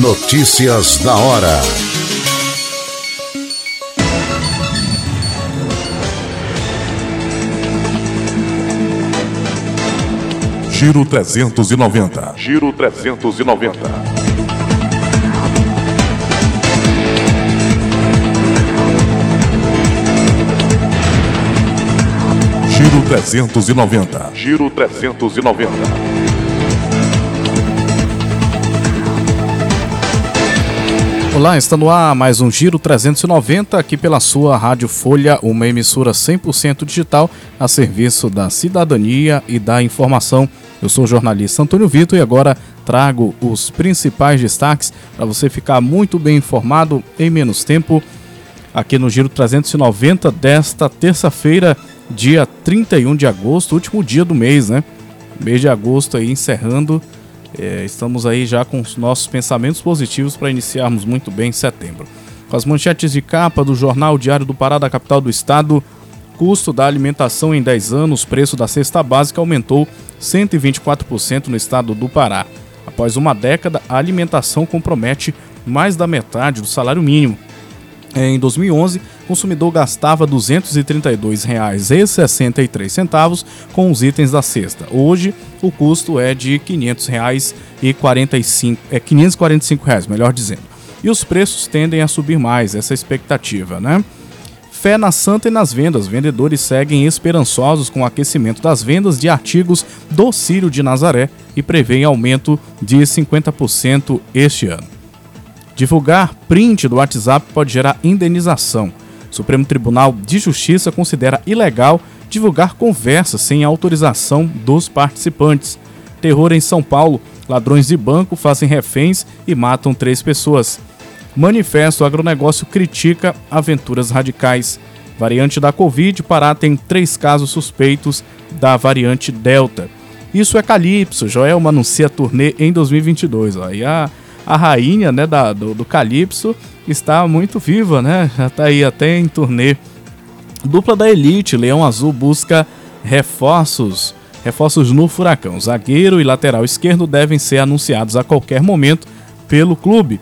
Notícias da hora. Giro 390. Giro 390. Giro 390. Giro 390. Olá, está no ar mais um Giro 390 aqui pela sua Rádio Folha, uma emissora 100% digital a serviço da cidadania e da informação. Eu sou o jornalista Antônio Vitor e agora trago os principais destaques para você ficar muito bem informado em menos tempo aqui no Giro 390 desta terça-feira, dia 31 de agosto, último dia do mês, né? Mês de agosto aí encerrando é, estamos aí já com os nossos pensamentos positivos para iniciarmos muito bem em setembro. Com as manchetes de capa do Jornal Diário do Pará da capital do estado, custo da alimentação em 10 anos, preço da cesta básica aumentou 124% no estado do Pará. Após uma década, a alimentação compromete mais da metade do salário mínimo. Em 2011, o consumidor gastava R$ 232,63 com os itens da cesta. Hoje, o custo é de R$ 500,45, é 545, reais, melhor dizendo. E os preços tendem a subir mais, essa é expectativa, né? Fé na santa e nas vendas. Vendedores seguem esperançosos com o aquecimento das vendas de artigos do Círio de Nazaré e prevêem aumento de 50% este ano. Divulgar print do WhatsApp pode gerar indenização. O Supremo Tribunal de Justiça considera ilegal divulgar conversas sem autorização dos participantes. Terror em São Paulo: ladrões de banco fazem reféns e matam três pessoas. Manifesto Agronegócio critica aventuras radicais. Variante da Covid, Pará tem três casos suspeitos da variante Delta. Isso é Calypso. Joelma anuncia turnê em 2022. Ó. E a a rainha né, da, do, do Calypso está muito viva, né? Já está aí até em turnê. Dupla da Elite, Leão Azul busca reforços. Reforços no Furacão. Zagueiro e lateral esquerdo devem ser anunciados a qualquer momento pelo clube.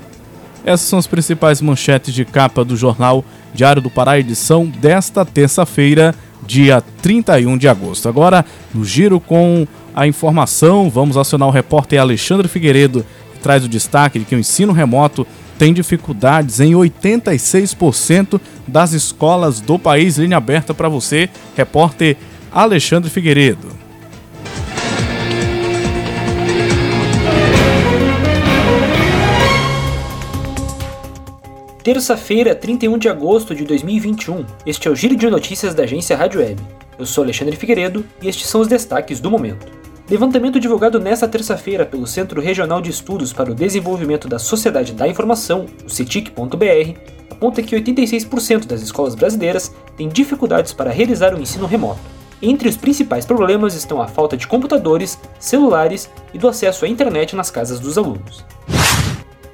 Essas são as principais manchetes de capa do jornal Diário do Pará, edição desta terça-feira, dia 31 de agosto. Agora, no giro com a informação, vamos acionar o repórter Alexandre Figueiredo, traz o destaque de que o ensino remoto tem dificuldades em 86% das escolas do país. Linha aberta para você, repórter Alexandre Figueiredo. Terça-feira, 31 de agosto de 2021. Este é o Giro de Notícias da agência Rádio Web. Eu sou Alexandre Figueiredo e estes são os destaques do momento. Levantamento divulgado nesta terça-feira pelo Centro Regional de Estudos para o Desenvolvimento da Sociedade da Informação, o CETIC.br, aponta que 86% das escolas brasileiras têm dificuldades para realizar o ensino remoto. Entre os principais problemas estão a falta de computadores, celulares e do acesso à internet nas casas dos alunos.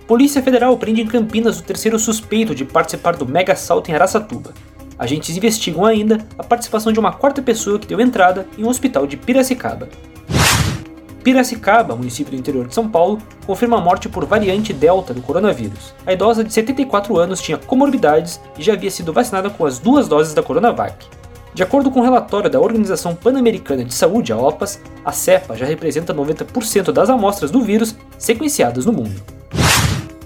Polícia Federal prende em Campinas o terceiro suspeito de participar do mega assalto em Araçatuba. Agentes investigam ainda a participação de uma quarta pessoa que deu entrada em um hospital de Piracicaba. Piracicaba, município do interior de São Paulo, confirma a morte por variante Delta do coronavírus. A idosa de 74 anos tinha comorbidades e já havia sido vacinada com as duas doses da Coronavac. De acordo com o um relatório da Organização Pan-Americana de Saúde, a OPAS, a cepa já representa 90% das amostras do vírus sequenciadas no mundo.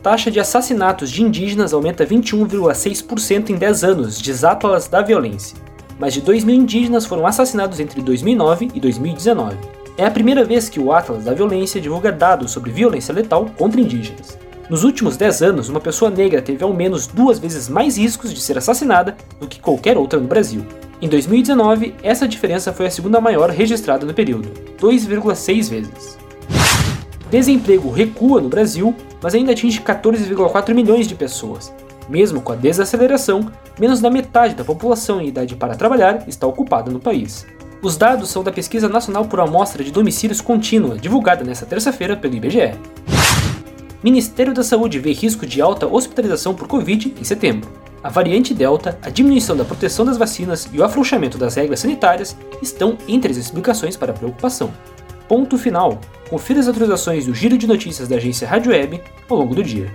Taxa de assassinatos de indígenas aumenta 21,6% em 10 anos, diz Atlas da Violência. Mais de 2 mil indígenas foram assassinados entre 2009 e 2019. É a primeira vez que o Atlas da Violência divulga dados sobre violência letal contra indígenas. Nos últimos 10 anos, uma pessoa negra teve ao menos duas vezes mais riscos de ser assassinada do que qualquer outra no Brasil. Em 2019, essa diferença foi a segunda maior registrada no período, 2,6 vezes. Desemprego recua no Brasil, mas ainda atinge 14,4 milhões de pessoas. Mesmo com a desaceleração, menos da metade da população em idade para trabalhar está ocupada no país. Os dados são da Pesquisa Nacional por Amostra de Domicílios Contínua, divulgada nesta terça-feira pelo IBGE. Ministério da Saúde vê risco de alta hospitalização por Covid em setembro. A variante Delta, a diminuição da proteção das vacinas e o afrouxamento das regras sanitárias estão entre as explicações para a preocupação. Ponto final. Confira as atualizações do Giro de Notícias da agência Rádio Web ao longo do dia.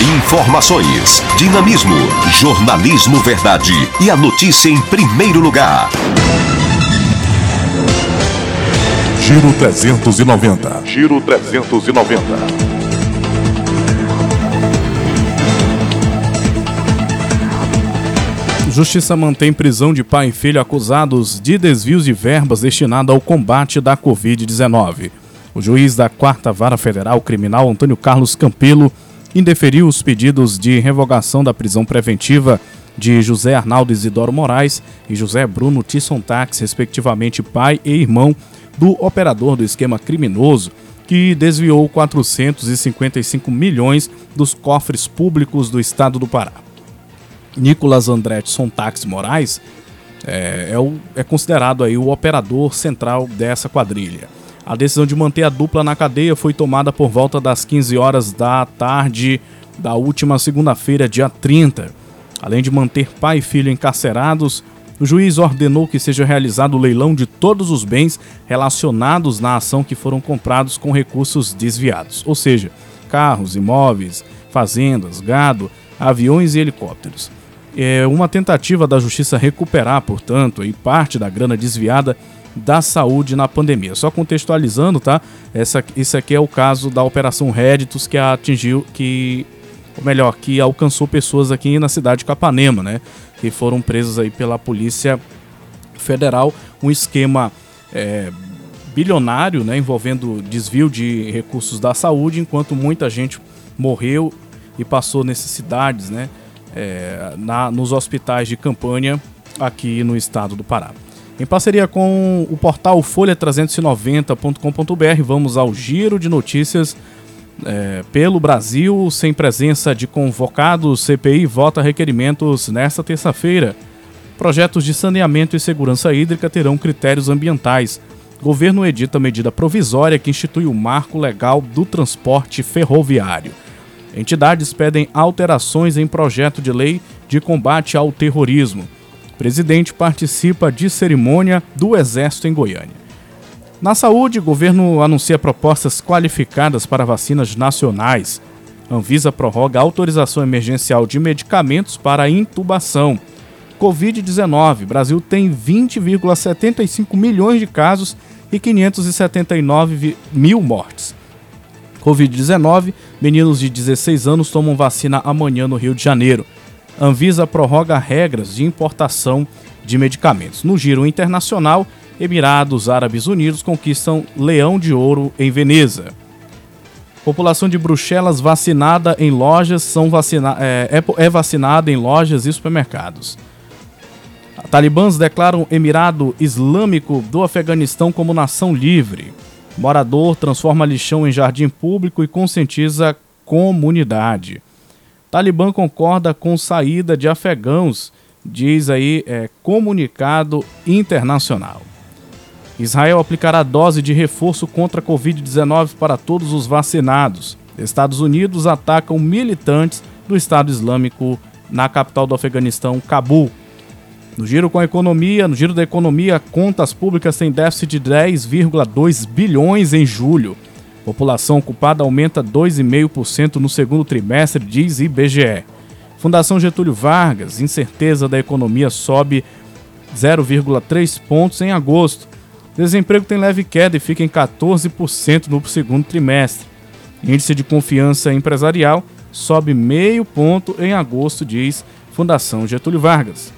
Informações, dinamismo, jornalismo verdade e a notícia em primeiro lugar. Giro 390. Giro 390. Justiça mantém prisão de pai e filho acusados de desvios de verbas destinadas ao combate da Covid-19. O juiz da Quarta Vara Federal Criminal, Antônio Carlos Campelo, indeferiu os pedidos de revogação da prisão preventiva de José Arnaldo Isidoro Moraes e José Bruno Tisson Tax, respectivamente pai e irmão do operador do esquema criminoso que desviou 455 milhões dos cofres públicos do estado do Pará. Nicolas Andretti Sontax Moraes é, é, o, é considerado aí o operador central dessa quadrilha. A decisão de manter a dupla na cadeia foi tomada por volta das 15 horas da tarde da última segunda-feira, dia 30. Além de manter pai e filho encarcerados, o juiz ordenou que seja realizado o leilão de todos os bens relacionados na ação que foram comprados com recursos desviados, ou seja, carros, imóveis, fazendas, gado, aviões e helicópteros é uma tentativa da justiça recuperar, portanto, aí parte da grana desviada da saúde na pandemia. Só contextualizando, tá? Essa, isso aqui é o caso da Operação Réditos que atingiu, que, ou melhor, que alcançou pessoas aqui na cidade de Capanema, né? Que foram presas aí pela Polícia Federal. Um esquema é, bilionário, né? Envolvendo desvio de recursos da saúde, enquanto muita gente morreu e passou necessidades, né? é, na, nos hospitais de campanha aqui no estado do Pará. Em parceria com o portal folha390.com.br, vamos ao giro de notícias é, pelo Brasil, sem presença de convocados. CPI vota requerimentos nesta terça-feira. Projetos de saneamento e segurança hídrica terão critérios ambientais. Governo edita medida provisória que institui o marco legal do transporte ferroviário. Entidades pedem alterações em projeto de lei de combate ao terrorismo. Presidente participa de cerimônia do Exército em Goiânia. Na saúde, o governo anuncia propostas qualificadas para vacinas nacionais. Anvisa prorroga autorização emergencial de medicamentos para intubação. Covid-19. Brasil tem 20,75 milhões de casos e 579 mil mortes. Covid-19, meninos de 16 anos tomam vacina amanhã no Rio de Janeiro. Anvisa prorroga regras de importação de medicamentos. No giro internacional, Emirados Árabes Unidos conquistam leão de ouro em Veneza. População de Bruxelas vacinada em lojas são vacina é, é, é vacinada em lojas e supermercados. Talibãs declaram Emirado Islâmico do Afeganistão como nação livre. Morador transforma lixão em jardim público e conscientiza comunidade. Talibã concorda com saída de afegãos, diz aí é, comunicado internacional. Israel aplicará dose de reforço contra a Covid-19 para todos os vacinados. Estados Unidos atacam militantes do Estado Islâmico na capital do Afeganistão, Cabul. No giro com a economia, no giro da economia, contas públicas têm déficit de 10,2 bilhões em julho. População ocupada aumenta 2,5% no segundo trimestre, diz IBGE. Fundação Getúlio Vargas, incerteza da economia sobe 0,3 pontos em agosto. Desemprego tem leve queda e fica em 14% no segundo trimestre. Índice de confiança empresarial sobe meio ponto em agosto, diz Fundação Getúlio Vargas.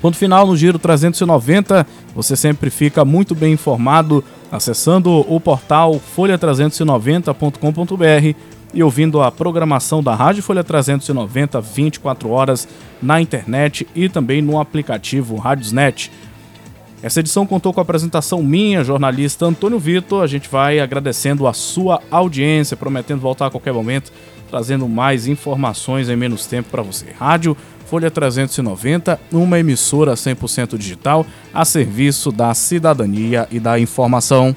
Ponto final no Giro 390. Você sempre fica muito bem informado acessando o portal folha390.com.br e ouvindo a programação da Rádio Folha 390 24 horas na internet e também no aplicativo Rádiosnet. Essa edição contou com a apresentação minha, jornalista Antônio Vitor. A gente vai agradecendo a sua audiência, prometendo voltar a qualquer momento, trazendo mais informações em menos tempo para você. Rádio Folha 390, uma emissora 100% digital a serviço da cidadania e da informação.